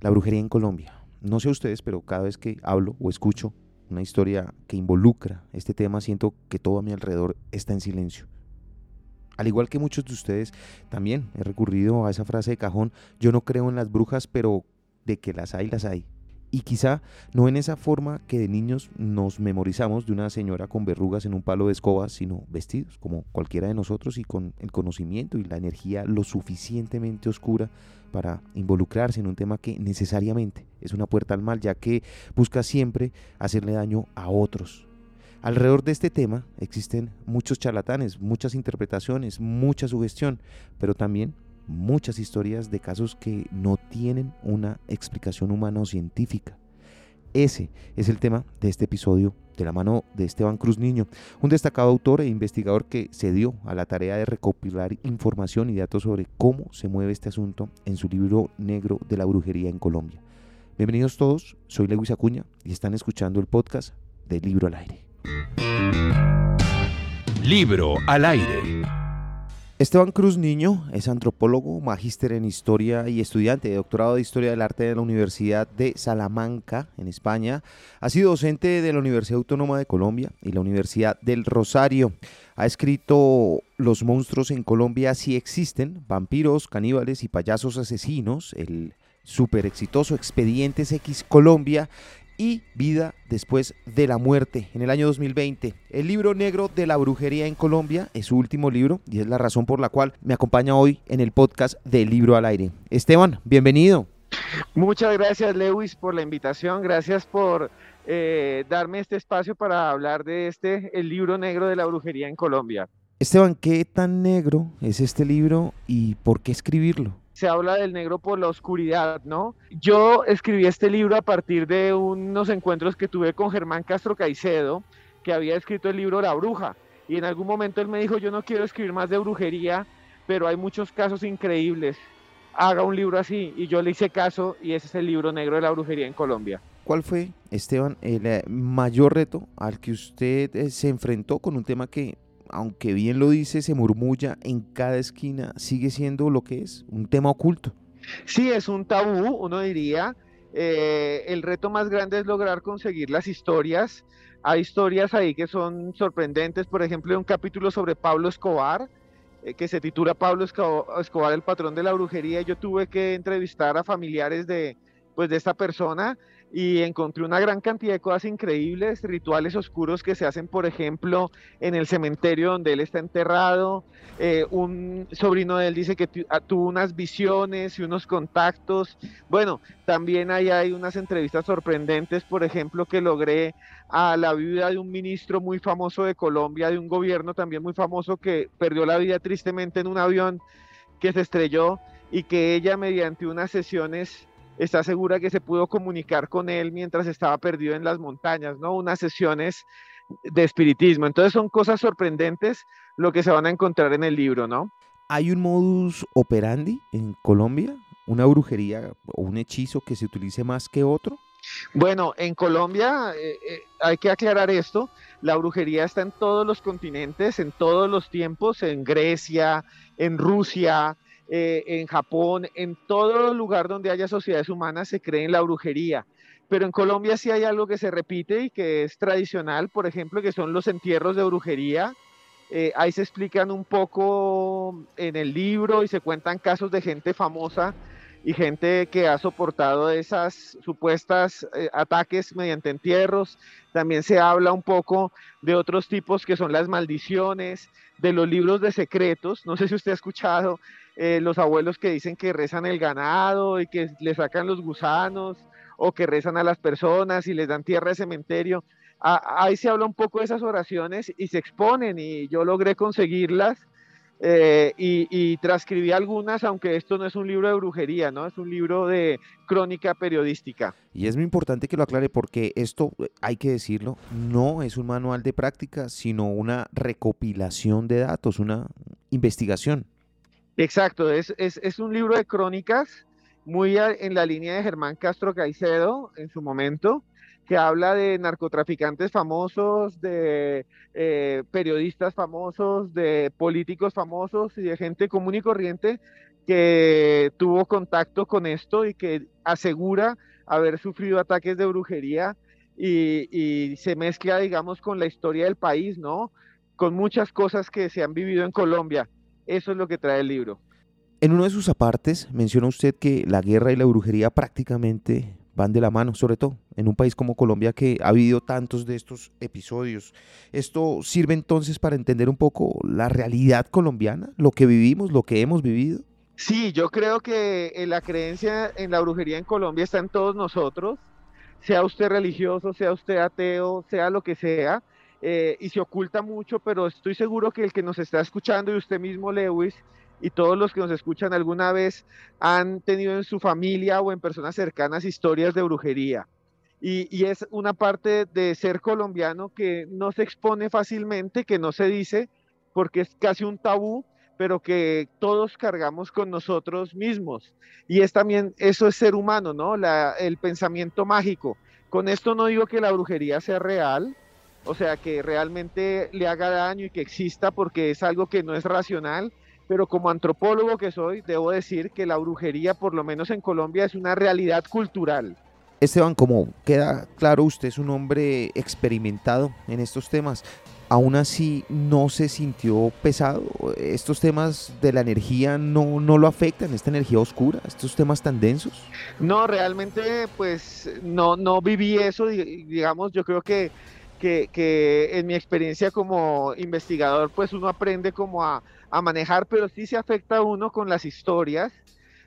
La brujería en Colombia. No sé ustedes, pero cada vez que hablo o escucho una historia que involucra este tema, siento que todo a mi alrededor está en silencio. Al igual que muchos de ustedes, también he recurrido a esa frase de cajón, yo no creo en las brujas, pero de que las hay, las hay. Y quizá no en esa forma que de niños nos memorizamos de una señora con verrugas en un palo de escoba, sino vestidos como cualquiera de nosotros y con el conocimiento y la energía lo suficientemente oscura para involucrarse en un tema que necesariamente es una puerta al mal, ya que busca siempre hacerle daño a otros. Alrededor de este tema existen muchos charlatanes, muchas interpretaciones, mucha sugestión, pero también muchas historias de casos que no tienen una explicación humana o científica. Ese es el tema de este episodio de la mano de Esteban Cruz Niño, un destacado autor e investigador que se dio a la tarea de recopilar información y datos sobre cómo se mueve este asunto en su libro negro de la brujería en Colombia. Bienvenidos todos, soy Lewis Acuña y están escuchando el podcast de Libro al Aire. Libro al Aire. Esteban Cruz Niño es antropólogo, magíster en historia y estudiante de doctorado de historia del arte de la Universidad de Salamanca, en España. Ha sido docente de la Universidad Autónoma de Colombia y la Universidad del Rosario. Ha escrito Los monstruos en Colombia sí existen, vampiros, caníbales y payasos asesinos, el súper exitoso Expedientes X Colombia y Vida después de la muerte en el año 2020. El libro negro de la brujería en Colombia es su último libro y es la razón por la cual me acompaña hoy en el podcast de Libro al Aire. Esteban, bienvenido. Muchas gracias Lewis por la invitación, gracias por eh, darme este espacio para hablar de este, el libro negro de la brujería en Colombia. Esteban, ¿qué tan negro es este libro y por qué escribirlo? Se habla del negro por la oscuridad, ¿no? Yo escribí este libro a partir de unos encuentros que tuve con Germán Castro Caicedo, que había escrito el libro La Bruja. Y en algún momento él me dijo, yo no quiero escribir más de brujería, pero hay muchos casos increíbles. Haga un libro así. Y yo le hice caso y ese es el libro negro de la brujería en Colombia. ¿Cuál fue, Esteban, el eh, mayor reto al que usted eh, se enfrentó con un tema que aunque bien lo dice, se murmulla en cada esquina, sigue siendo lo que es, un tema oculto. Sí, es un tabú, uno diría. Eh, el reto más grande es lograr conseguir las historias. Hay historias ahí que son sorprendentes, por ejemplo, un capítulo sobre Pablo Escobar, eh, que se titula Pablo Escobar, el patrón de la brujería. Yo tuve que entrevistar a familiares de, pues, de esta persona y encontré una gran cantidad de cosas increíbles, rituales oscuros que se hacen, por ejemplo, en el cementerio donde él está enterrado. Eh, un sobrino de él dice que ah, tuvo unas visiones y unos contactos. Bueno, también ahí hay unas entrevistas sorprendentes, por ejemplo, que logré a la vida de un ministro muy famoso de Colombia, de un gobierno también muy famoso que perdió la vida tristemente en un avión que se estrelló y que ella mediante unas sesiones está segura que se pudo comunicar con él mientras estaba perdido en las montañas, ¿no? Unas sesiones de espiritismo. Entonces son cosas sorprendentes lo que se van a encontrar en el libro, ¿no? ¿Hay un modus operandi en Colombia? ¿Una brujería o un hechizo que se utilice más que otro? Bueno, en Colombia eh, eh, hay que aclarar esto. La brujería está en todos los continentes, en todos los tiempos, en Grecia, en Rusia, eh, en Japón, en todo lugar donde haya sociedades humanas se cree en la brujería. Pero en Colombia sí hay algo que se repite y que es tradicional, por ejemplo, que son los entierros de brujería. Eh, ahí se explican un poco en el libro y se cuentan casos de gente famosa y gente que ha soportado esas supuestas eh, ataques mediante entierros. También se habla un poco de otros tipos que son las maldiciones, de los libros de secretos. No sé si usted ha escuchado eh, los abuelos que dicen que rezan el ganado y que le sacan los gusanos o que rezan a las personas y les dan tierra de cementerio. ahí se habla un poco de esas oraciones y se exponen y yo logré conseguirlas eh, y, transcribí algunas, aunque esto no es un libro de brujería, ¿no? Es un libro de crónica periodística. Y es muy importante que lo aclare porque esto, hay que decirlo, no es un manual de práctica, sino una recopilación de datos, una investigación. Exacto, es, es, un libro de crónicas muy en la línea de Germán Castro Caicedo en su momento, que habla de narcotraficantes famosos, de eh, periodistas famosos, de políticos famosos y de gente común y corriente que tuvo contacto con esto y que asegura haber sufrido ataques de brujería y, se mezcla, digamos, con la historia del país, ¿no? Con muchas cosas que se han vivido en Colombia. Eso es lo que trae el libro. En uno de sus apartes menciona usted que la guerra y la brujería prácticamente van de la mano, sobre todo en un país como Colombia que ha vivido tantos de estos episodios. ¿Esto sirve entonces para entender un poco la realidad colombiana, lo que vivimos, lo que hemos vivido? Sí, yo creo que eh, la creencia en la brujería en Colombia está en todos nosotros, sea usted religioso, sea usted ateo, sea lo que sea, eh, y se oculta mucho, pero estoy seguro que el que nos está escuchando y usted mismo, Lewis, y todos los que nos escuchan alguna vez han tenido en su familia o en personas cercanas historias de brujería. Y, y, es una parte de ser colombiano que no se expone fácilmente, que no se dice, porque es casi un tabú, pero que todos cargamos con nosotros mismos. Y es también, eso es ser humano, ¿no? El pensamiento mágico. Con esto no digo que la brujería sea real, o sea, que realmente le haga daño y que exista porque es algo que no es racional, pero como antropólogo que soy, debo decir que la brujería, por lo menos en Colombia, es una realidad cultural. Esteban, como queda claro, usted es un hombre experimentado en estos temas aún así no se sintió pesado. Estos temas de la energía no, no lo afectan, esta energía oscura, estos temas tan densos. No, realmente pues no, no viví eso, digamos, yo creo que, que, en mi experiencia como investigador pues uno aprende como a, manejar, pero sí se afecta a uno con las historias.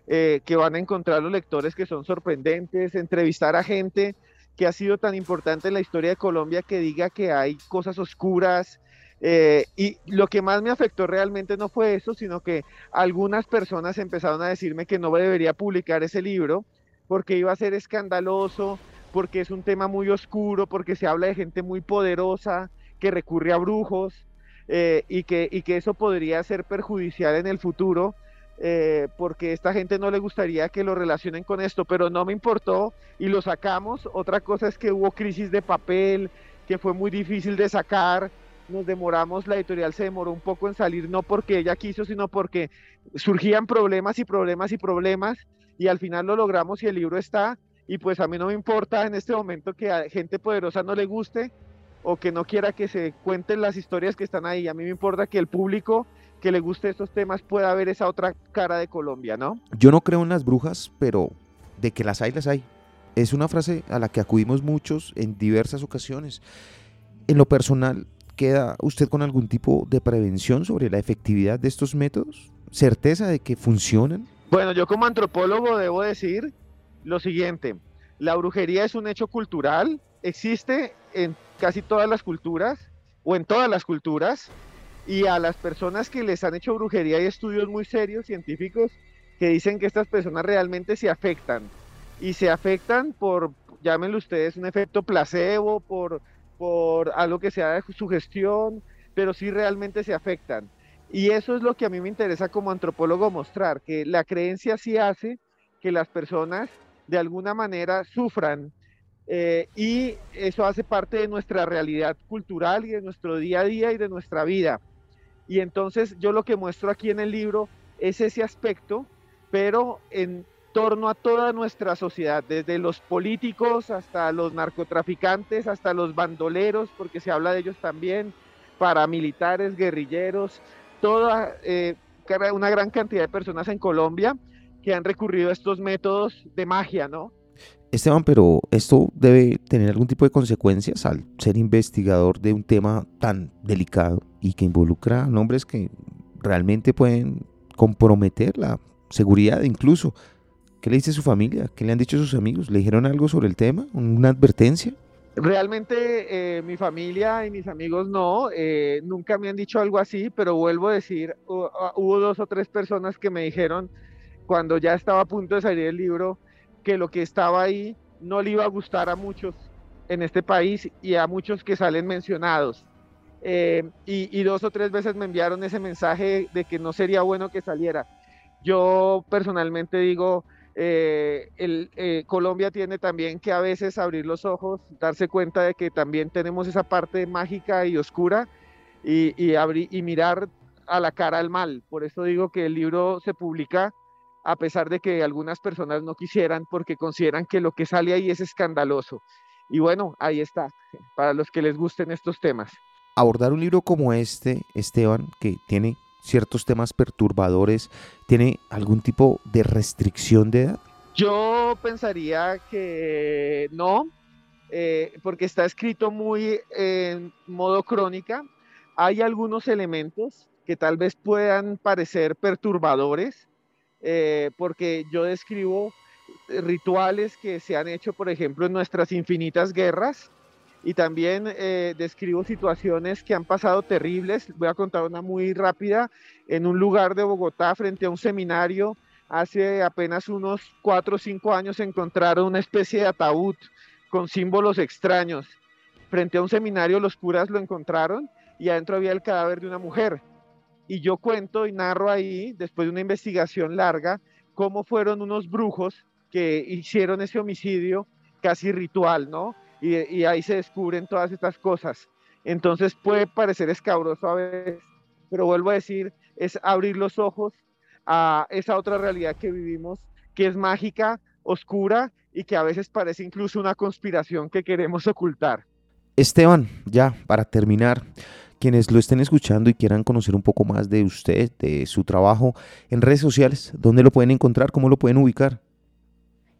Eh, que van a encontrar los lectores que son sorprendentes, entrevistar a gente que ha sido tan importante en la historia de Colombia que diga que hay cosas oscuras. Eh, y lo que más me afectó realmente no fue eso, sino que algunas personas empezaron a decirme que no debería publicar ese libro porque iba a ser escandaloso, porque es un tema muy oscuro, porque se habla de gente muy poderosa que recurre a brujos eh, y, que, eso podría ser perjudicial en el futuro. Eh, porque esta gente no le gustaría que lo relacionen con esto, pero no me importó y lo sacamos. Otra cosa es que hubo crisis de papel, que fue muy difícil de sacar. Nos demoramos, la editorial se demoró un poco en salir, no porque ella quiso, sino porque surgían problemas y problemas y problemas y al final lo logramos y el libro está. Y pues a mí no me importa en este momento que a gente poderosa no le guste o que no quiera que se cuenten las historias que están ahí. A mí me importa que el público que le guste estos temas pueda ver esa otra cara de Colombia, ¿no? Yo no creo en las brujas, pero de que las hay, las hay. Es una frase a la que acudimos muchos en diversas ocasiones. En lo personal, ¿queda usted con algún tipo de prevención sobre la efectividad de estos métodos? ¿Certeza de que funcionan? Bueno, yo como antropólogo debo decir lo siguiente. La brujería es un hecho cultural, existe en casi todas las culturas o en todas las culturas y a las personas que les han hecho brujería hay estudios muy serios, científicos, que dicen que estas personas realmente se afectan. Y se afectan por, llámenlo ustedes, un efecto placebo, por, por algo que sea de sugestión, pero sí realmente se afectan. Y eso es lo que a mí me interesa como antropólogo mostrar, que la creencia sí hace que las personas de alguna manera sufran eh, y eso hace parte de nuestra realidad cultural y de nuestro día a día y de nuestra vida. Y entonces yo lo que muestro aquí en el libro es ese aspecto, pero en torno a toda nuestra sociedad, desde los políticos hasta los narcotraficantes, hasta los bandoleros, porque se habla de ellos también, paramilitares, guerrilleros, toda eh, una gran cantidad de personas en Colombia que han recurrido a estos métodos de magia, ¿no? Esteban, pero esto debe tener algún tipo de consecuencias al ser investigador de un tema tan delicado y que involucra nombres que realmente pueden comprometer la seguridad incluso. ¿Qué le dice su familia? ¿Qué le han dicho sus amigos? ¿Le dijeron algo sobre el tema? ¿Una advertencia? Realmente eh, mi familia y mis amigos no, eh, nunca me han dicho algo así, pero vuelvo a decir, hubo dos o tres personas que me dijeron cuando ya estaba a punto de salir el libro, que lo que estaba ahí no le iba a gustar a muchos en este país y a muchos que salen mencionados. Eh, y, dos o tres veces me enviaron ese mensaje de que no sería bueno que saliera. Yo personalmente digo, eh, el, eh, Colombia tiene también que a veces abrir los ojos, darse cuenta de que también tenemos esa parte mágica y oscura y, y, abrir, y mirar a la cara al mal. Por eso digo que el libro se publica a pesar de que algunas personas no quisieran porque consideran que lo que sale ahí es escandaloso. Y bueno, ahí está, para los que les gusten estos temas. Abordar un libro como este, Esteban, que tiene ciertos temas perturbadores, ¿tiene algún tipo de restricción de edad? Yo pensaría que no, eh, porque está escrito muy en modo crónica. Hay algunos elementos que tal vez puedan parecer perturbadores, eh, porque yo describo rituales que se han hecho, por ejemplo, en nuestras infinitas guerras, y también eh, describo situaciones que han pasado terribles. Voy a contar una muy rápida. En un lugar de Bogotá, frente a un seminario, hace apenas unos cuatro o cinco años encontraron una especie de ataúd con símbolos extraños. Frente a un seminario los curas lo encontraron y adentro había el cadáver de una mujer. Y yo cuento y narro ahí, después de una investigación larga, cómo fueron unos brujos que hicieron ese homicidio casi ritual, ¿no? Y, ahí se descubren todas estas cosas. Entonces puede parecer escabroso a veces, pero vuelvo a decir, es abrir los ojos a esa otra realidad que vivimos, que es mágica, oscura y que a veces parece incluso una conspiración que queremos ocultar. Esteban, ya para terminar, quienes lo estén escuchando y quieran conocer un poco más de usted, de su trabajo en redes sociales, ¿dónde lo pueden encontrar? ¿Cómo lo pueden ubicar?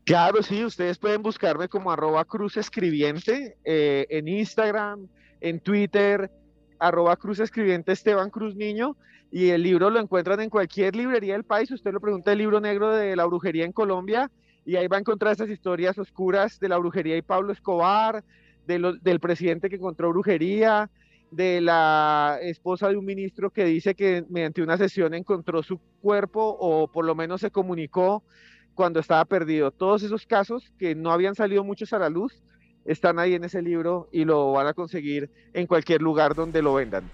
Claro, sí, ustedes pueden buscarme como arroba cruz escribiente eh, en Instagram, en Twitter, arroba cruz escribiente Esteban Cruz Niño, y el libro lo encuentran en cualquier librería del país. Usted lo pregunta el libro negro de la brujería en Colombia, y ahí va a encontrar estas historias oscuras de la brujería y Pablo Escobar, del presidente que encontró brujería, de la esposa de un ministro que dice que mediante una sesión encontró su cuerpo o por lo menos se comunicó cuando estaba perdido. Todos esos casos que no habían salido muchos a la luz están ahí en ese libro y lo van a conseguir en cualquier lugar donde lo vendan.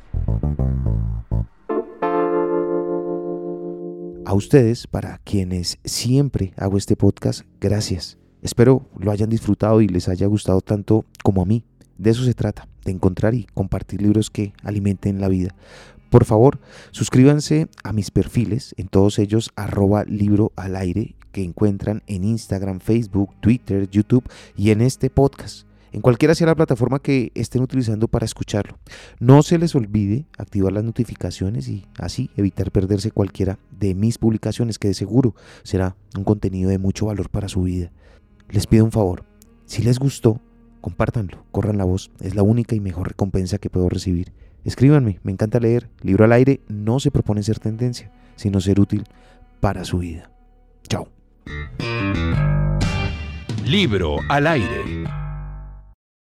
A ustedes, para quienes siempre hago este podcast, gracias. Espero lo hayan disfrutado y les haya gustado tanto como a mí. De eso se trata, de encontrar y compartir libros que alimenten la vida. Por favor, suscríbanse a mis perfiles, en todos ellos arroba libro al aire, que encuentran en Instagram, Facebook, Twitter, YouTube y en este podcast, en cualquiera sea la plataforma que estén utilizando para escucharlo. No se les olvide activar las notificaciones y así evitar perderse cualquiera de mis publicaciones, que de seguro será un contenido de mucho valor para su vida. Les pido un favor, si les gustó, compártanlo, corran la voz, es la única y mejor recompensa que puedo recibir. Escríbanme, me encanta leer. Libro al aire no se propone ser tendencia, sino ser útil para su vida. Chao. Libro al aire.